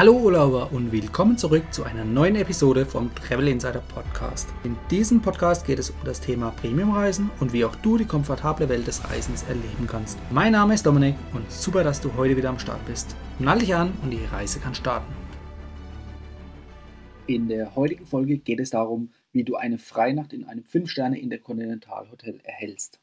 Hallo Urlauber und willkommen zurück zu einer neuen Episode vom Travel Insider Podcast. In diesem Podcast geht es um das Thema Premiumreisen und wie auch du die komfortable Welt des Reisens erleben kannst. Mein Name ist Dominik und super, dass du heute wieder am Start bist. Nall dich an und die Reise kann starten. In der heutigen Folge geht es darum, wie du eine Freinacht in einem 5-Sterne-Interkontinentalhotel erhältst.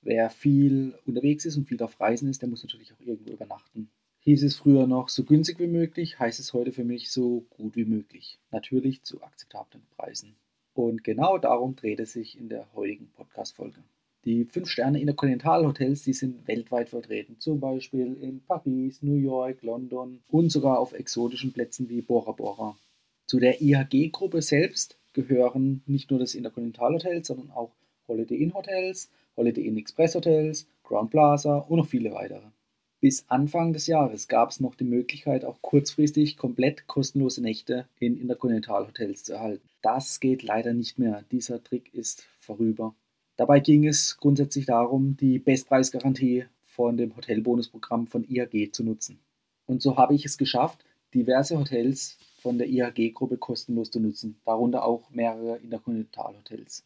Wer viel unterwegs ist und viel auf Reisen ist, der muss natürlich auch irgendwo übernachten hieß es früher noch so günstig wie möglich, heißt es heute für mich so gut wie möglich. Natürlich zu akzeptablen Preisen. Und genau darum dreht es sich in der heutigen Podcast-Folge. Die 5-Sterne-Interkontinentalhotels, die sind weltweit vertreten, zum Beispiel in Paris, New York, London und sogar auf exotischen Plätzen wie Bora Bora. Zu der IHG-Gruppe selbst gehören nicht nur das Interkontinentalhotel, sondern auch Holiday Inn Hotels, Holiday Inn Express Hotels, Grand Plaza und noch viele weitere. Bis Anfang des Jahres gab es noch die Möglichkeit, auch kurzfristig komplett kostenlose Nächte in Interkontinentalhotels zu erhalten. Das geht leider nicht mehr. Dieser Trick ist vorüber. Dabei ging es grundsätzlich darum, die Bestpreisgarantie von dem Hotelbonusprogramm von IHG zu nutzen. Und so habe ich es geschafft, diverse Hotels von der IHG-Gruppe kostenlos zu nutzen, darunter auch mehrere Interkontinentalhotels.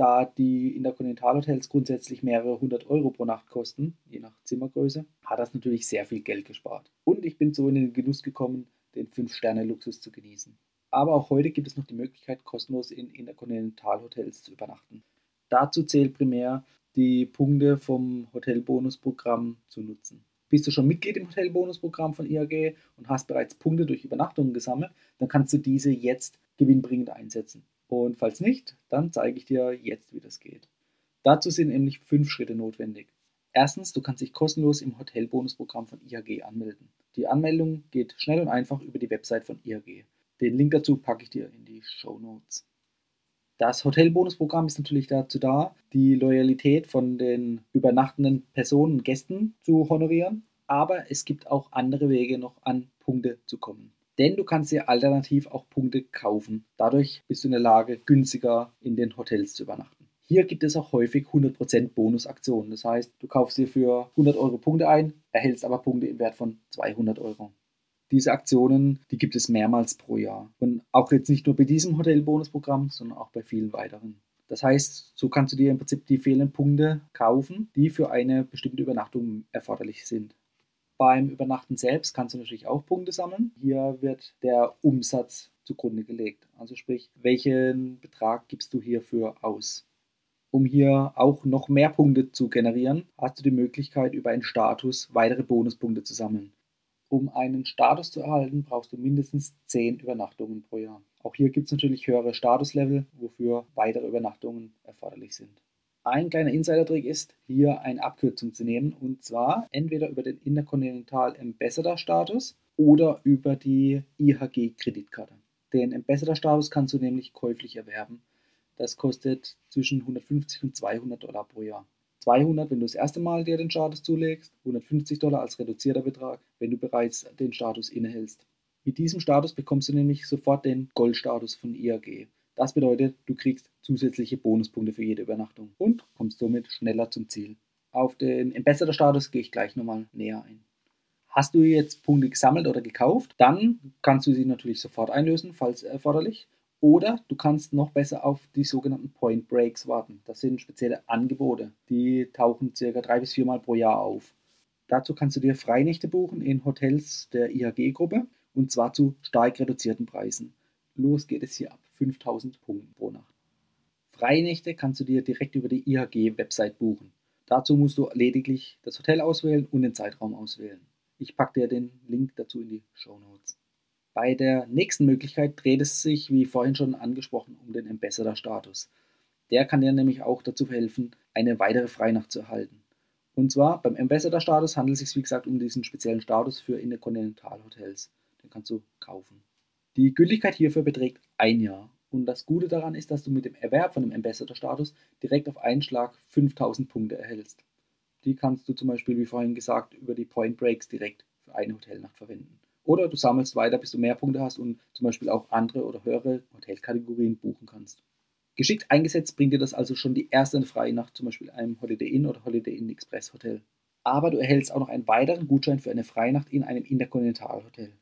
Da die Interkontinentalhotels grundsätzlich mehrere hundert Euro pro Nacht kosten, je nach Zimmergröße, hat das natürlich sehr viel Geld gespart. Und ich bin so in den Genuss gekommen, den 5-Sterne-Luxus zu genießen. Aber auch heute gibt es noch die Möglichkeit, kostenlos in Interkontinentalhotels zu übernachten. Dazu zählt primär, die Punkte vom Hotelbonusprogramm zu nutzen. Bist du schon Mitglied im Hotelbonusprogramm von IAG und hast bereits Punkte durch Übernachtungen gesammelt, dann kannst du diese jetzt gewinnbringend einsetzen. Und falls nicht, dann zeige ich dir jetzt, wie das geht. Dazu sind nämlich fünf Schritte notwendig. Erstens, du kannst dich kostenlos im Hotelbonusprogramm von IHG anmelden. Die Anmeldung geht schnell und einfach über die Website von IHG. Den Link dazu packe ich dir in die Show Notes. Das Hotelbonusprogramm ist natürlich dazu da, die Loyalität von den übernachtenden Personen und Gästen zu honorieren, aber es gibt auch andere Wege, noch an Punkte zu kommen denn du kannst dir alternativ auch Punkte kaufen. Dadurch bist du in der Lage, günstiger in den Hotels zu übernachten. Hier gibt es auch häufig 100% Bonusaktionen. Das heißt, du kaufst dir für 100 Euro Punkte ein, erhältst aber Punkte im Wert von 200 Euro. Diese Aktionen, die gibt es mehrmals pro Jahr. Und auch jetzt nicht nur bei diesem Hotelbonusprogramm, sondern auch bei vielen weiteren. Das heißt, so kannst du dir im Prinzip die fehlenden Punkte kaufen, die für eine bestimmte Übernachtung erforderlich sind. Beim Übernachten selbst kannst du natürlich auch Punkte sammeln. Hier wird der Umsatz zugrunde gelegt. Also sprich, welchen Betrag gibst du hierfür aus? Um hier auch noch mehr Punkte zu generieren, hast du die Möglichkeit, über einen Status weitere Bonuspunkte zu sammeln. Um einen Status zu erhalten, brauchst du mindestens 10 Übernachtungen pro Jahr. Auch hier gibt es natürlich höhere Statuslevel, wofür weitere Übernachtungen erforderlich sind. Ein kleiner Insider-Trick ist, hier eine Abkürzung zu nehmen und zwar entweder über den Intercontinental Ambassador Status oder über die IHG Kreditkarte. Den Ambassador Status kannst du nämlich käuflich erwerben. Das kostet zwischen 150 und 200 Dollar pro Jahr. 200, wenn du das erste Mal dir den Status zulegst, 150 Dollar als reduzierter Betrag, wenn du bereits den Status innehältst. Mit diesem Status bekommst du nämlich sofort den Goldstatus von IAG. Das bedeutet, du kriegst zusätzliche Bonuspunkte für jede Übernachtung und kommst somit schneller zum Ziel. Auf den Ambassador-Status gehe ich gleich nochmal näher ein. Hast du jetzt Punkte gesammelt oder gekauft, dann kannst du sie natürlich sofort einlösen, falls erforderlich. Oder du kannst noch besser auf die sogenannten Point Breaks warten. Das sind spezielle Angebote, die tauchen circa drei bis viermal pro Jahr auf. Dazu kannst du dir Freinächte buchen in Hotels der IHG-Gruppe und zwar zu stark reduzierten Preisen. Los geht es hier ab 5000 Punkten pro Nacht. Freinächte kannst du dir direkt über die IHG-Website buchen. Dazu musst du lediglich das Hotel auswählen und den Zeitraum auswählen. Ich packe dir den Link dazu in die Show Notes. Bei der nächsten Möglichkeit dreht es sich, wie vorhin schon angesprochen, um den Ambassador-Status. Der kann dir nämlich auch dazu helfen, eine weitere Freinacht zu erhalten. Und zwar beim Ambassador-Status handelt es sich, wie gesagt, um diesen speziellen Status für Interkontinentalhotels. Den kannst du kaufen. Die Gültigkeit hierfür beträgt ein Jahr. Und das Gute daran ist, dass du mit dem Erwerb von dem Ambassador-Status direkt auf einen Schlag 5000 Punkte erhältst. Die kannst du zum Beispiel, wie vorhin gesagt, über die Point Breaks direkt für eine Hotelnacht verwenden. Oder du sammelst weiter, bis du mehr Punkte hast und zum Beispiel auch andere oder höhere Hotelkategorien buchen kannst. Geschickt eingesetzt bringt dir das also schon die erste freie Nacht, zum Beispiel einem Holiday Inn oder Holiday Inn Express Hotel. Aber du erhältst auch noch einen weiteren Gutschein für eine Freinacht in einem Interkontinentalhotel.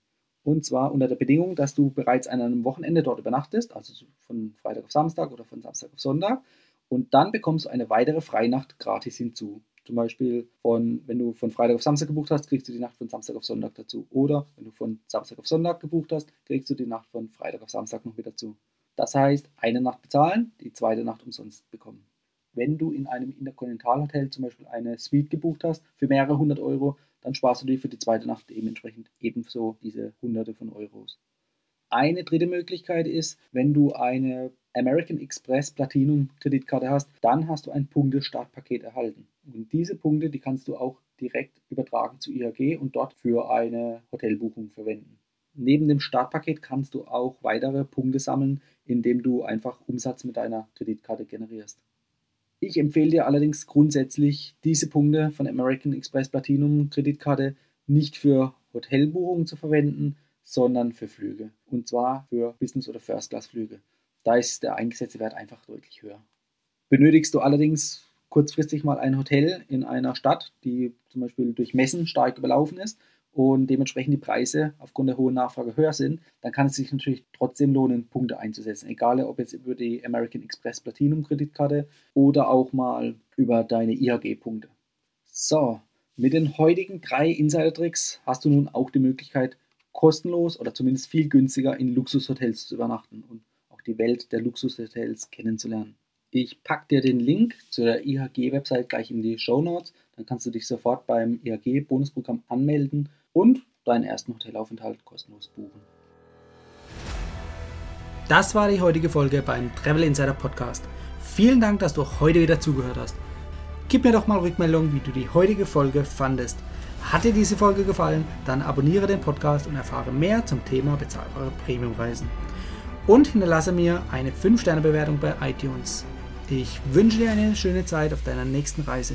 Und zwar unter der Bedingung, dass du bereits an einem Wochenende dort übernachtest, also von Freitag auf Samstag oder von Samstag auf Sonntag. Und dann bekommst du eine weitere Freinacht gratis hinzu. Zum Beispiel von, wenn du von Freitag auf Samstag gebucht hast, kriegst du die Nacht von Samstag auf Sonntag dazu. Oder wenn du von Samstag auf Sonntag gebucht hast, kriegst du die Nacht von Freitag auf Samstag noch mit dazu. Das heißt, eine Nacht bezahlen, die zweite Nacht umsonst bekommen. Wenn du in einem Interkontinentalhotel zum Beispiel eine Suite gebucht hast für mehrere hundert Euro, dann sparst du dir für die zweite Nacht dementsprechend ebenso diese hunderte von Euros. Eine dritte Möglichkeit ist, wenn du eine American Express Platinum Kreditkarte hast, dann hast du ein Punktestartpaket erhalten. Und diese Punkte, die kannst du auch direkt übertragen zu IHG und dort für eine Hotelbuchung verwenden. Neben dem Startpaket kannst du auch weitere Punkte sammeln, indem du einfach Umsatz mit deiner Kreditkarte generierst. Ich empfehle dir allerdings grundsätzlich, diese Punkte von American Express Platinum Kreditkarte nicht für Hotelbuchungen zu verwenden, sondern für Flüge. Und zwar für Business- oder First-Class-Flüge. Da ist der eingesetzte Wert einfach deutlich höher. Benötigst du allerdings kurzfristig mal ein Hotel in einer Stadt, die zum Beispiel durch Messen stark überlaufen ist und dementsprechend die Preise aufgrund der hohen Nachfrage höher sind, dann kann es sich natürlich trotzdem lohnen, Punkte einzusetzen. Egal ob jetzt über die American Express Platinum Kreditkarte oder auch mal über deine IHG-Punkte. So, mit den heutigen drei Insider-Tricks hast du nun auch die Möglichkeit, kostenlos oder zumindest viel günstiger in Luxushotels zu übernachten und auch die Welt der Luxushotels kennenzulernen. Ich packe dir den Link zu der IHG-Website gleich in die Show Notes. Dann kannst du dich sofort beim IHG-Bonusprogramm anmelden und deinen ersten Hotelaufenthalt kostenlos buchen. Das war die heutige Folge beim Travel Insider Podcast. Vielen Dank, dass du heute wieder zugehört hast. Gib mir doch mal Rückmeldung, wie du die heutige Folge fandest. Hat dir diese Folge gefallen, dann abonniere den Podcast und erfahre mehr zum Thema bezahlbare Premiumreisen. Und hinterlasse mir eine 5-Sterne-Bewertung bei iTunes. Ich wünsche dir eine schöne Zeit auf deiner nächsten Reise.